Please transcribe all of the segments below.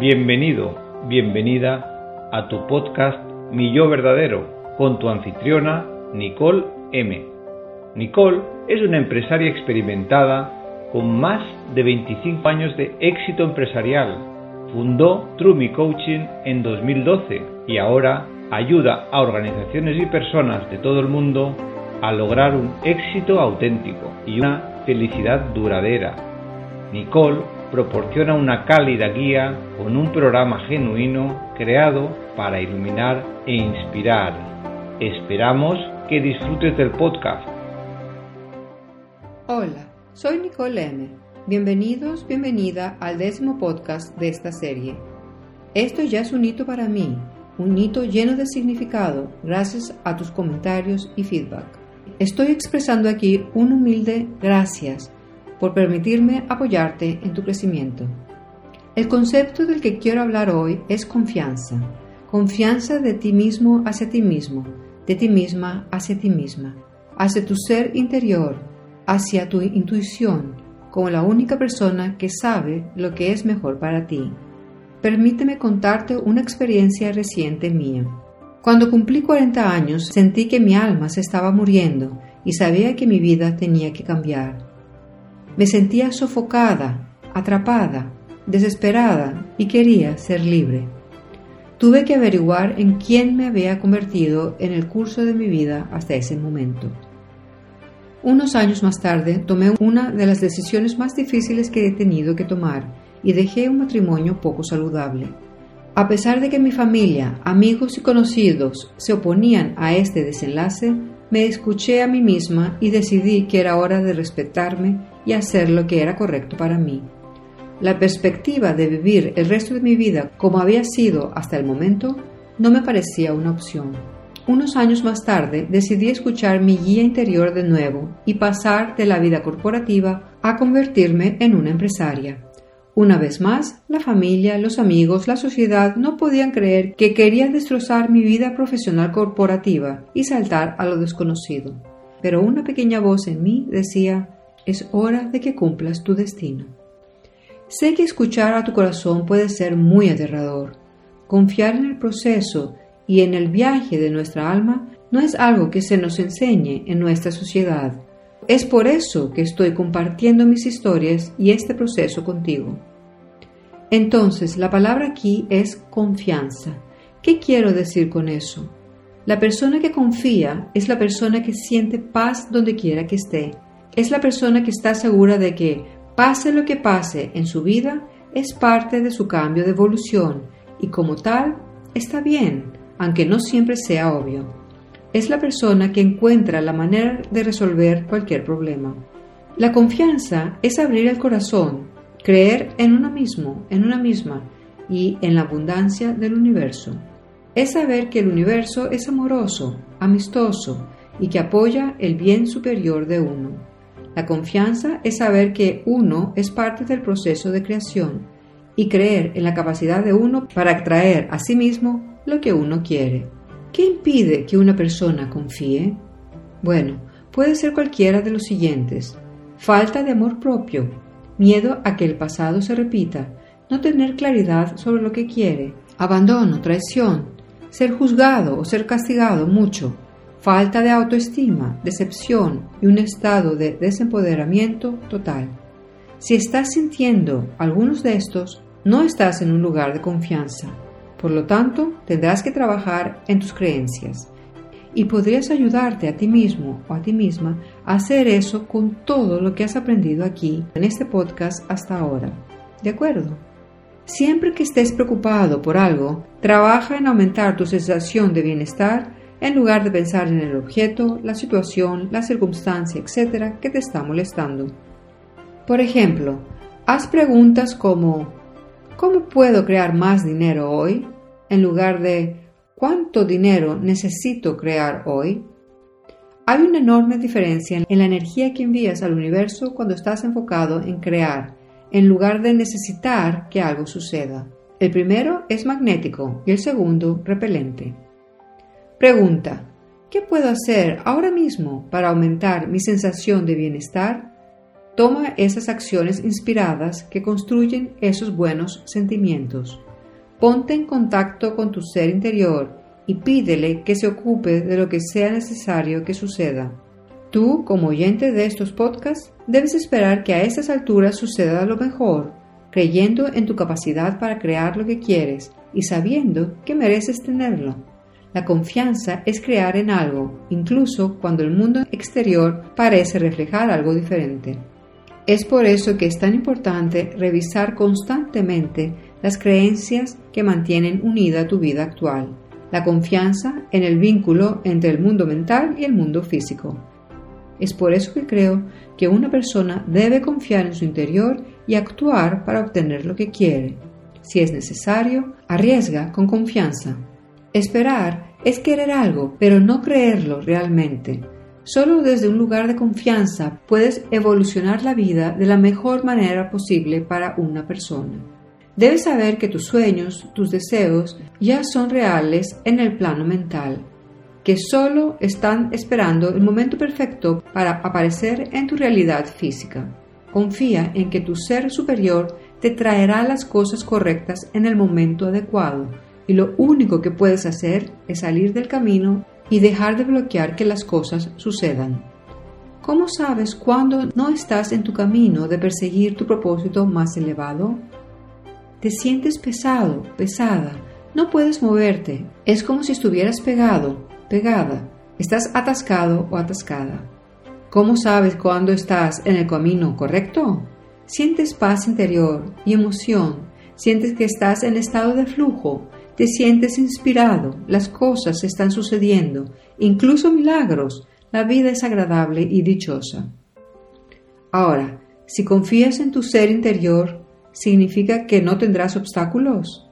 Bienvenido, bienvenida a tu podcast Mi Yo Verdadero con tu anfitriona Nicole M. Nicole es una empresaria experimentada con más de 25 años de éxito empresarial. Fundó True Coaching en 2012 y ahora ayuda a organizaciones y personas de todo el mundo a lograr un éxito auténtico y una felicidad duradera. Nicole proporciona una cálida guía con un programa genuino creado para iluminar e inspirar. Esperamos que disfrutes del podcast. Hola, soy Nicole M. Bienvenidos, bienvenida al décimo podcast de esta serie. Esto ya es un hito para mí, un hito lleno de significado gracias a tus comentarios y feedback. Estoy expresando aquí un humilde gracias por permitirme apoyarte en tu crecimiento. El concepto del que quiero hablar hoy es confianza. Confianza de ti mismo hacia ti mismo, de ti misma hacia ti misma, hacia tu ser interior, hacia tu intuición, como la única persona que sabe lo que es mejor para ti. Permíteme contarte una experiencia reciente mía. Cuando cumplí 40 años sentí que mi alma se estaba muriendo y sabía que mi vida tenía que cambiar. Me sentía sofocada, atrapada, desesperada y quería ser libre. Tuve que averiguar en quién me había convertido en el curso de mi vida hasta ese momento. Unos años más tarde tomé una de las decisiones más difíciles que he tenido que tomar y dejé un matrimonio poco saludable. A pesar de que mi familia, amigos y conocidos se oponían a este desenlace, me escuché a mí misma y decidí que era hora de respetarme y hacer lo que era correcto para mí. La perspectiva de vivir el resto de mi vida como había sido hasta el momento no me parecía una opción. Unos años más tarde decidí escuchar mi guía interior de nuevo y pasar de la vida corporativa a convertirme en una empresaria. Una vez más, la familia, los amigos, la sociedad no podían creer que quería destrozar mi vida profesional corporativa y saltar a lo desconocido. Pero una pequeña voz en mí decía, es hora de que cumplas tu destino. Sé que escuchar a tu corazón puede ser muy aterrador. Confiar en el proceso y en el viaje de nuestra alma no es algo que se nos enseñe en nuestra sociedad es por eso que estoy compartiendo mis historias y este proceso contigo. Entonces, la palabra aquí es confianza. ¿Qué quiero decir con eso? La persona que confía es la persona que siente paz donde quiera que esté. Es la persona que está segura de que, pase lo que pase en su vida, es parte de su cambio de evolución y como tal, está bien, aunque no siempre sea obvio es la persona que encuentra la manera de resolver cualquier problema. La confianza es abrir el corazón, creer en uno mismo, en una misma y en la abundancia del universo. Es saber que el universo es amoroso, amistoso y que apoya el bien superior de uno. La confianza es saber que uno es parte del proceso de creación y creer en la capacidad de uno para atraer a sí mismo lo que uno quiere. ¿Qué impide que una persona confíe? Bueno, puede ser cualquiera de los siguientes. Falta de amor propio, miedo a que el pasado se repita, no tener claridad sobre lo que quiere, abandono, traición, ser juzgado o ser castigado mucho, falta de autoestima, decepción y un estado de desempoderamiento total. Si estás sintiendo algunos de estos, no estás en un lugar de confianza. Por lo tanto, tendrás que trabajar en tus creencias y podrías ayudarte a ti mismo o a ti misma a hacer eso con todo lo que has aprendido aquí en este podcast hasta ahora. ¿De acuerdo? Siempre que estés preocupado por algo, trabaja en aumentar tu sensación de bienestar en lugar de pensar en el objeto, la situación, la circunstancia, etc. que te está molestando. Por ejemplo, haz preguntas como ¿Cómo puedo crear más dinero hoy? En lugar de ¿cuánto dinero necesito crear hoy? Hay una enorme diferencia en la energía que envías al universo cuando estás enfocado en crear, en lugar de necesitar que algo suceda. El primero es magnético y el segundo repelente. Pregunta, ¿qué puedo hacer ahora mismo para aumentar mi sensación de bienestar? Toma esas acciones inspiradas que construyen esos buenos sentimientos. Ponte en contacto con tu ser interior y pídele que se ocupe de lo que sea necesario que suceda. Tú, como oyente de estos podcasts, debes esperar que a estas alturas suceda lo mejor, creyendo en tu capacidad para crear lo que quieres y sabiendo que mereces tenerlo. La confianza es crear en algo, incluso cuando el mundo exterior parece reflejar algo diferente. Es por eso que es tan importante revisar constantemente las creencias que mantienen unida tu vida actual la confianza en el vínculo entre el mundo mental y el mundo físico. Es por eso que creo que una persona debe confiar en su interior y actuar para obtener lo que quiere. Si es necesario, arriesga con confianza. Esperar es querer algo, pero no creerlo realmente. Solo desde un lugar de confianza puedes evolucionar la vida de la mejor manera posible para una persona. Debes saber que tus sueños, tus deseos, ya son reales en el plano mental, que solo están esperando el momento perfecto para aparecer en tu realidad física. Confía en que tu ser superior te traerá las cosas correctas en el momento adecuado y lo único que puedes hacer es salir del camino y dejar de bloquear que las cosas sucedan. ¿Cómo sabes cuándo no estás en tu camino de perseguir tu propósito más elevado? Te sientes pesado, pesada, no puedes moverte, es como si estuvieras pegado, pegada, estás atascado o atascada. ¿Cómo sabes cuándo estás en el camino correcto? Sientes paz interior y emoción, sientes que estás en estado de flujo, te sientes inspirado, las cosas están sucediendo, incluso milagros, la vida es agradable y dichosa. Ahora, si confías en tu ser interior, ¿Significa que no tendrás obstáculos?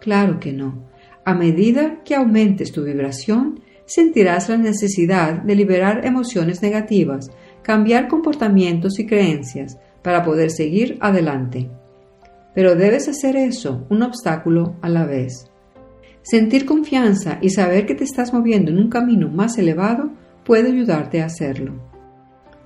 Claro que no. A medida que aumentes tu vibración, sentirás la necesidad de liberar emociones negativas, cambiar comportamientos y creencias para poder seguir adelante. Pero debes hacer eso, un obstáculo a la vez. Sentir confianza y saber que te estás moviendo en un camino más elevado puede ayudarte a hacerlo.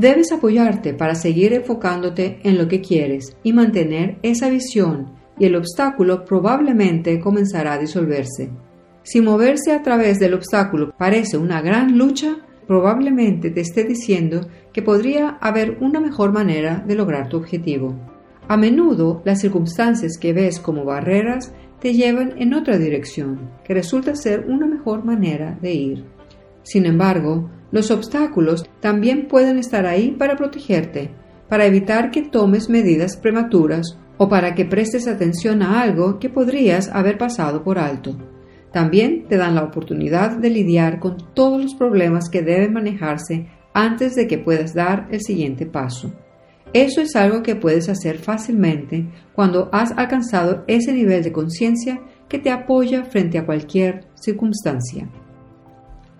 Debes apoyarte para seguir enfocándote en lo que quieres y mantener esa visión y el obstáculo probablemente comenzará a disolverse. Si moverse a través del obstáculo parece una gran lucha, probablemente te esté diciendo que podría haber una mejor manera de lograr tu objetivo. A menudo las circunstancias que ves como barreras te llevan en otra dirección, que resulta ser una mejor manera de ir. Sin embargo, los obstáculos también pueden estar ahí para protegerte, para evitar que tomes medidas prematuras o para que prestes atención a algo que podrías haber pasado por alto. También te dan la oportunidad de lidiar con todos los problemas que deben manejarse antes de que puedas dar el siguiente paso. Eso es algo que puedes hacer fácilmente cuando has alcanzado ese nivel de conciencia que te apoya frente a cualquier circunstancia.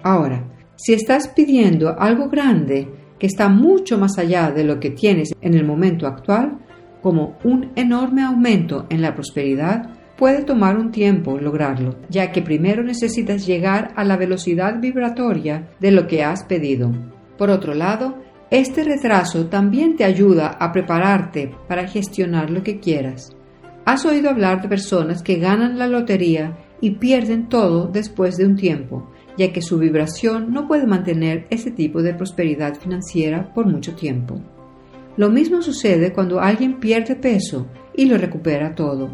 Ahora, si estás pidiendo algo grande que está mucho más allá de lo que tienes en el momento actual, como un enorme aumento en la prosperidad, puede tomar un tiempo lograrlo, ya que primero necesitas llegar a la velocidad vibratoria de lo que has pedido. Por otro lado, este retraso también te ayuda a prepararte para gestionar lo que quieras. Has oído hablar de personas que ganan la lotería y pierden todo después de un tiempo, ya que su vibración no puede mantener ese tipo de prosperidad financiera por mucho tiempo. Lo mismo sucede cuando alguien pierde peso y lo recupera todo.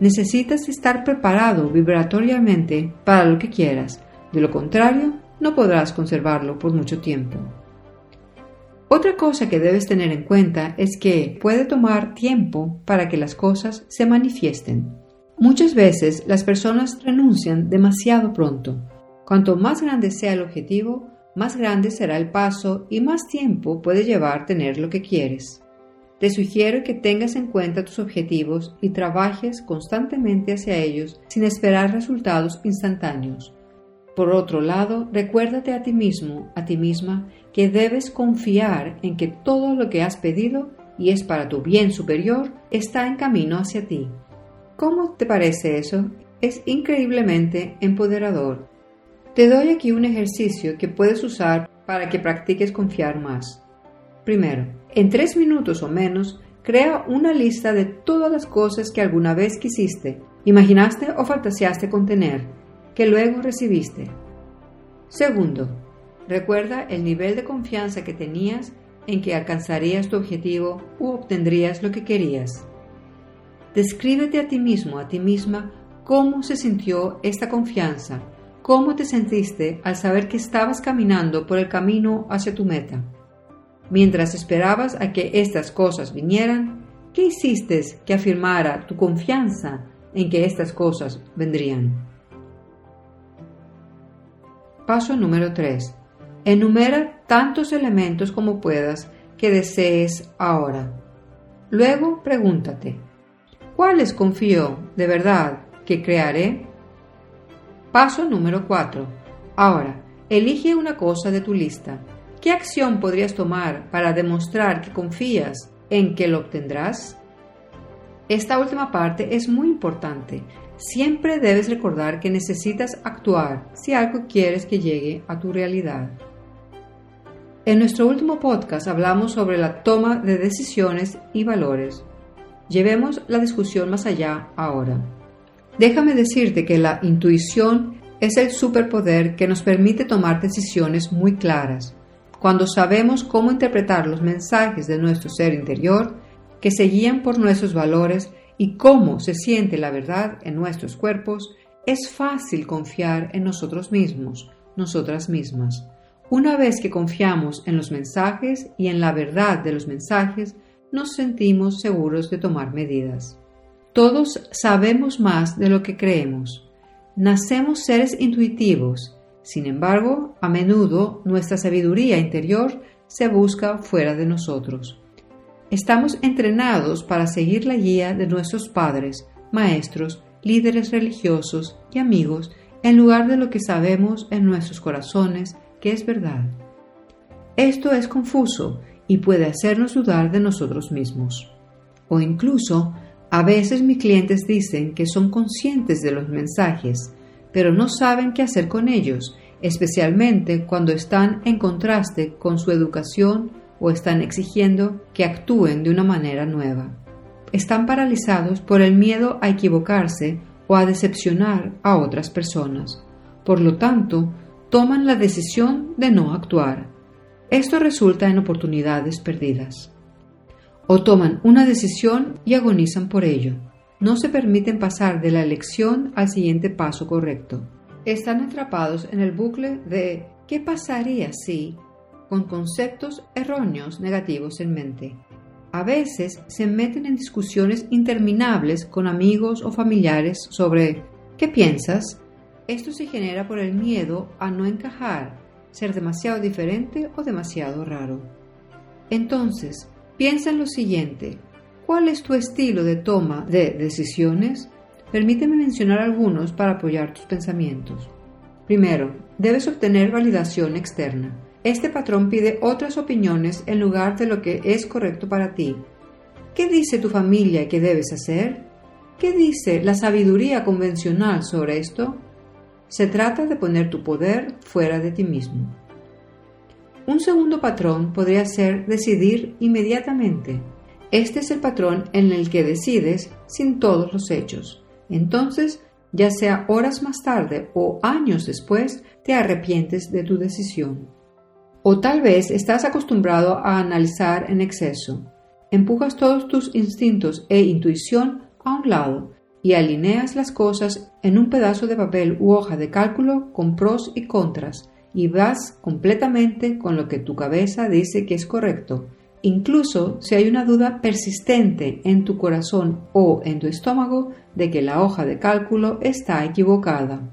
Necesitas estar preparado vibratoriamente para lo que quieras, de lo contrario no podrás conservarlo por mucho tiempo. Otra cosa que debes tener en cuenta es que puede tomar tiempo para que las cosas se manifiesten. Muchas veces las personas renuncian demasiado pronto Cuanto más grande sea el objetivo, más grande será el paso y más tiempo puede llevar tener lo que quieres. Te sugiero que tengas en cuenta tus objetivos y trabajes constantemente hacia ellos sin esperar resultados instantáneos. Por otro lado, recuérdate a ti mismo, a ti misma, que debes confiar en que todo lo que has pedido y es para tu bien superior está en camino hacia ti. ¿Cómo te parece eso? Es increíblemente empoderador te doy aquí un ejercicio que puedes usar para que practiques confiar más. Primero, en tres minutos o menos, crea una lista de todas las cosas que alguna vez quisiste imaginaste o fantaseaste con tener, que luego recibiste. Segundo, recuerda el nivel de confianza que tenías en que alcanzarías tu objetivo u obtendrías lo que querías. Descríbete a ti mismo, a ti misma, cómo se sintió esta confianza, cómo te sentiste al saber que estabas caminando por el camino hacia tu meta. Mientras esperabas a que estas cosas vinieran, ¿qué hiciste que afirmara tu confianza en que estas cosas vendrían? Paso número 3. Enumera tantos elementos como puedas que desees ahora. Luego pregúntate, ¿cuáles confío de verdad que crearé? Paso número 4. Ahora, elige una cosa de tu lista. ¿Qué acción podrías tomar para demostrar que confías en que lo obtendrás? Esta última parte es muy importante. Siempre debes recordar que necesitas actuar si algo quieres que llegue a tu realidad. En nuestro último podcast hablamos sobre la toma de decisiones y valores. Llevemos la discusión más allá ahora. Déjame decirte que la intuición es el superpoder que nos permite tomar decisiones muy claras. Cuando sabemos cómo interpretar los mensajes de nuestro ser interior, que se guían por nuestros valores y cómo se siente la verdad en nuestros cuerpos, es fácil confiar en nosotros mismos, nosotras mismas. Una vez que confiamos en los mensajes y en la verdad de los mensajes, nos sentimos seguros de tomar medidas. Todos sabemos más de lo que creemos. Nacemos seres intuitivos. Sin embargo, a menudo nuestra sabiduría interior se busca fuera de nosotros. Estamos entrenados para seguir la guía de nuestros padres, maestros, líderes religiosos y amigos en lugar de lo que sabemos en nuestros corazones que es verdad. Esto es confuso y puede hacernos dudar de nosotros mismos. O incluso, a veces mis clientes dicen que son conscientes de los mensajes, pero no saben qué hacer con ellos, especialmente cuando están en contraste con su educación o están exigiendo que actúen de una manera nueva. Están paralizados por el miedo a equivocarse o a decepcionar a otras personas. Por lo tanto, toman la decisión de no actuar. Esto resulta en oportunidades perdidas. O toman una decisión y agonizan por ello. No se permiten pasar de la elección al siguiente paso correcto. Están atrapados en el bucle de ¿qué pasaría si? con conceptos erróneos negativos en mente. A veces se meten en discusiones interminables con amigos o familiares sobre ¿qué piensas? Esto se genera por el miedo a no encajar, ser demasiado diferente o demasiado raro. Entonces, piensa en lo siguiente. ¿Cuál es tu estilo de toma de decisiones? Permíteme mencionar algunos para apoyar tus pensamientos. Primero, debes obtener validación externa. Este patrón pide otras opiniones en lugar de lo que es correcto para ti. ¿Qué dice tu familia que debes hacer? ¿Qué dice la sabiduría convencional sobre esto? Se trata de poner tu poder fuera de ti mismo. Un segundo patrón podría ser decidir inmediatamente. Este es el patrón en el que decides sin todos los hechos. Entonces, ya sea horas más tarde o años después, te arrepientes de tu decisión. O tal vez estás acostumbrado a analizar en exceso. Empujas todos tus instintos e intuición a un lado y alineas las cosas en un pedazo de papel u hoja de cálculo con pros y contras y vas completamente con lo que tu cabeza dice que es correcto, incluso si hay una duda persistente en tu corazón o en tu estómago de que la hoja de cálculo está equivocada.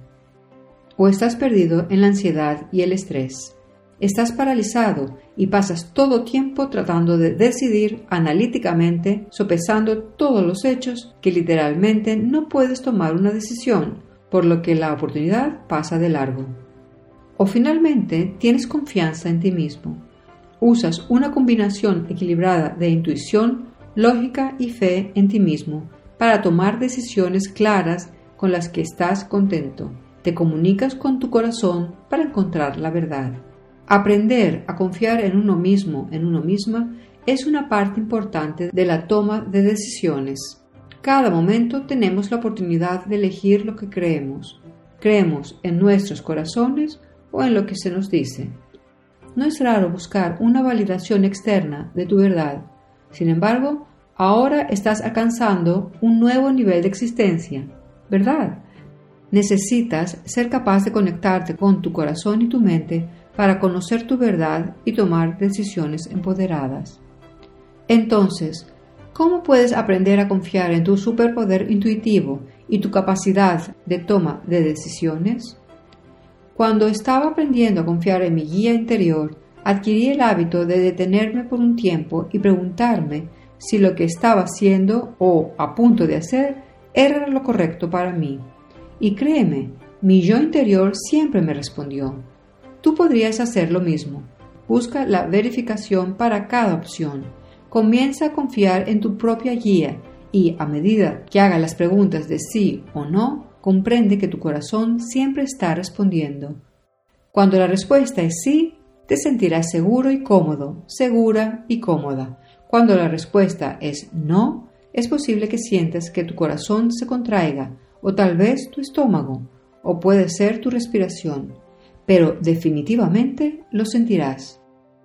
O estás perdido en la ansiedad y el estrés. Estás paralizado y pasas todo tiempo tratando de decidir analíticamente, sopesando todos los hechos que literalmente no puedes tomar una decisión, por lo que la oportunidad pasa de largo. O finalmente tienes confianza en ti mismo. Usas una combinación equilibrada de intuición, lógica y fe en ti mismo para tomar decisiones claras con las que estás contento. Te comunicas con tu corazón para encontrar la verdad. Aprender a confiar en uno mismo, en uno misma, es una parte importante de la toma de decisiones. cada momento tenemos la oportunidad de elegir lo que creemos. Creemos en nuestros corazones o en lo que se nos dice. No es raro buscar una validación externa de tu verdad. Sin embargo, ahora estás alcanzando un nuevo nivel de existencia, ¿verdad? Necesitas ser capaz de conectarte con tu corazón y tu mente para conocer tu verdad y tomar decisiones empoderadas. Entonces, ¿cómo puedes aprender a confiar en tu superpoder intuitivo y tu capacidad de toma de decisiones? Cuando estaba aprendiendo a confiar en mi guía interior, adquirí el hábito de detenerme por un tiempo y preguntarme si lo que estaba haciendo o a punto de hacer era lo correcto para mí. Y créeme, mi yo interior siempre me respondió. Tú podrías hacer lo mismo. Busca la verificación para cada opción. Comienza a confiar en tu propia guía y a medida que haga las preguntas de sí o no, comprende que tu corazón siempre está respondiendo. Cuando la respuesta es sí, te sentirás seguro y cómodo, segura y cómoda. Cuando la respuesta es no, es posible que sientas que tu corazón se contraiga, o tal vez tu estómago, o puede ser tu respiración, pero definitivamente lo sentirás.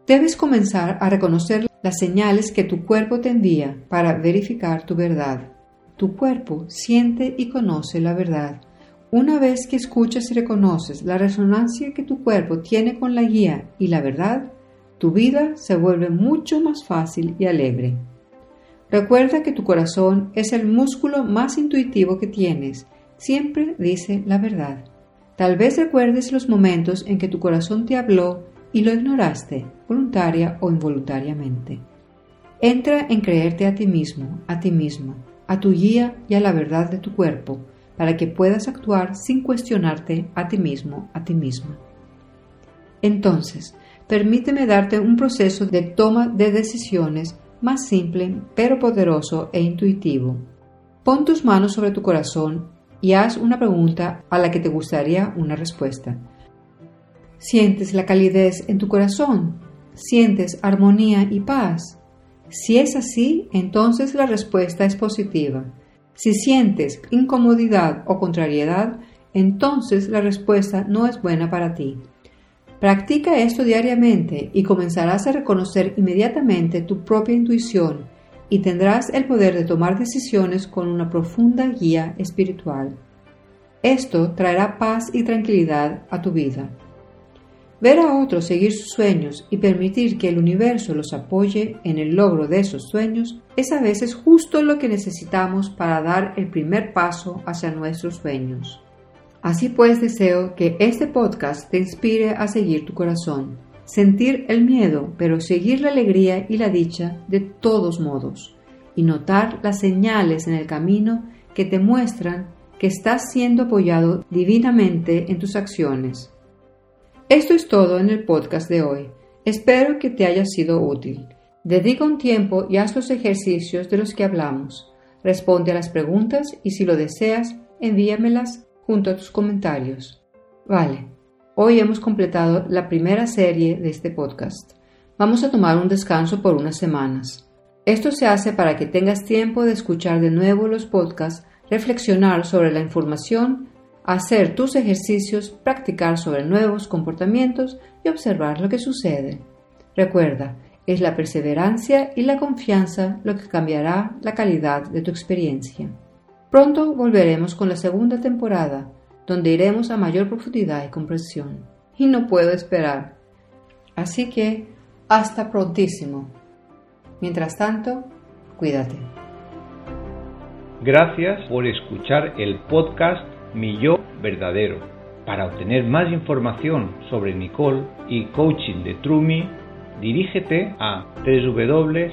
Debes comenzar a reconocer las señales que tu cuerpo te envía para verificar tu verdad. Tu cuerpo siente y conoce la verdad. Una vez que escuchas y reconoces la resonancia que tu cuerpo tiene con la guía y la verdad, tu vida se vuelve mucho más fácil y alegre. Recuerda que tu corazón es el músculo más intuitivo que tienes. Siempre dice la verdad. Tal vez recuerdes los momentos en que tu corazón te habló y lo ignoraste, voluntaria o involuntariamente. Entra en creerte a ti mismo, a ti misma, a tu guía y a la verdad de tu cuerpo, para que puedas actuar sin cuestionarte a ti mismo, a ti misma. Entonces, permíteme darte un proceso de toma de decisiones más simple, pero poderoso e intuitivo. Pon tus manos sobre tu corazón y haz una pregunta a la que te gustaría una respuesta. ¿Sientes la calidez en tu corazón? ¿Sientes armonía y paz? Si es así, entonces la respuesta es positiva. Si sientes incomodidad o contrariedad, entonces la respuesta no es buena para ti. Practica esto diariamente y comenzarás a reconocer inmediatamente tu propia intuición y tendrás el poder de tomar decisiones con una profunda guía espiritual. Esto traerá paz y tranquilidad a tu vida. Ver a otros seguir sus sueños y permitir que el universo los apoye en el logro de esos sueños es a veces justo lo que necesitamos para dar el primer paso hacia nuestros sueños. Así pues deseo que este podcast te inspire a seguir tu corazón, sentir el miedo, pero seguir la alegría y la dicha de todos modos, y notar las señales en el camino que te muestran que estás siendo apoyado divinamente en tus acciones esto es todo en el podcast de hoy. Espero que te haya sido útil. Dedica un tiempo y haz los ejercicios de los que hablamos. Responde a las preguntas y si lo deseas, envíamelas junto a tus comentarios. Vale, hoy hemos completado la primera serie de este podcast. Vamos a tomar un descanso por unas semanas. Esto se hace para que tengas tiempo de escuchar de nuevo los podcasts, reflexionar sobre la información hacer tus ejercicios, practicar sobre nuevos comportamientos y observar lo que sucede. Recuerda, es la perseverancia y la confianza lo que cambiará la calidad de tu experiencia. Pronto volveremos con la segunda temporada, donde iremos a mayor profundidad y comprensión. Y no puedo esperar. Así que, hasta prontísimo. Mientras tanto, cuídate. Gracias por escuchar el podcast mi yo verdadero. Para obtener más información sobre Nicole y coaching de Trumi, dirígete a www.truem.co.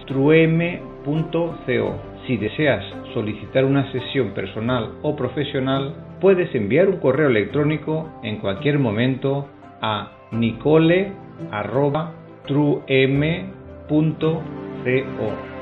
Si deseas solicitar una sesión personal o profesional, puedes enviar un correo electrónico en cualquier momento a nicole.truem.co.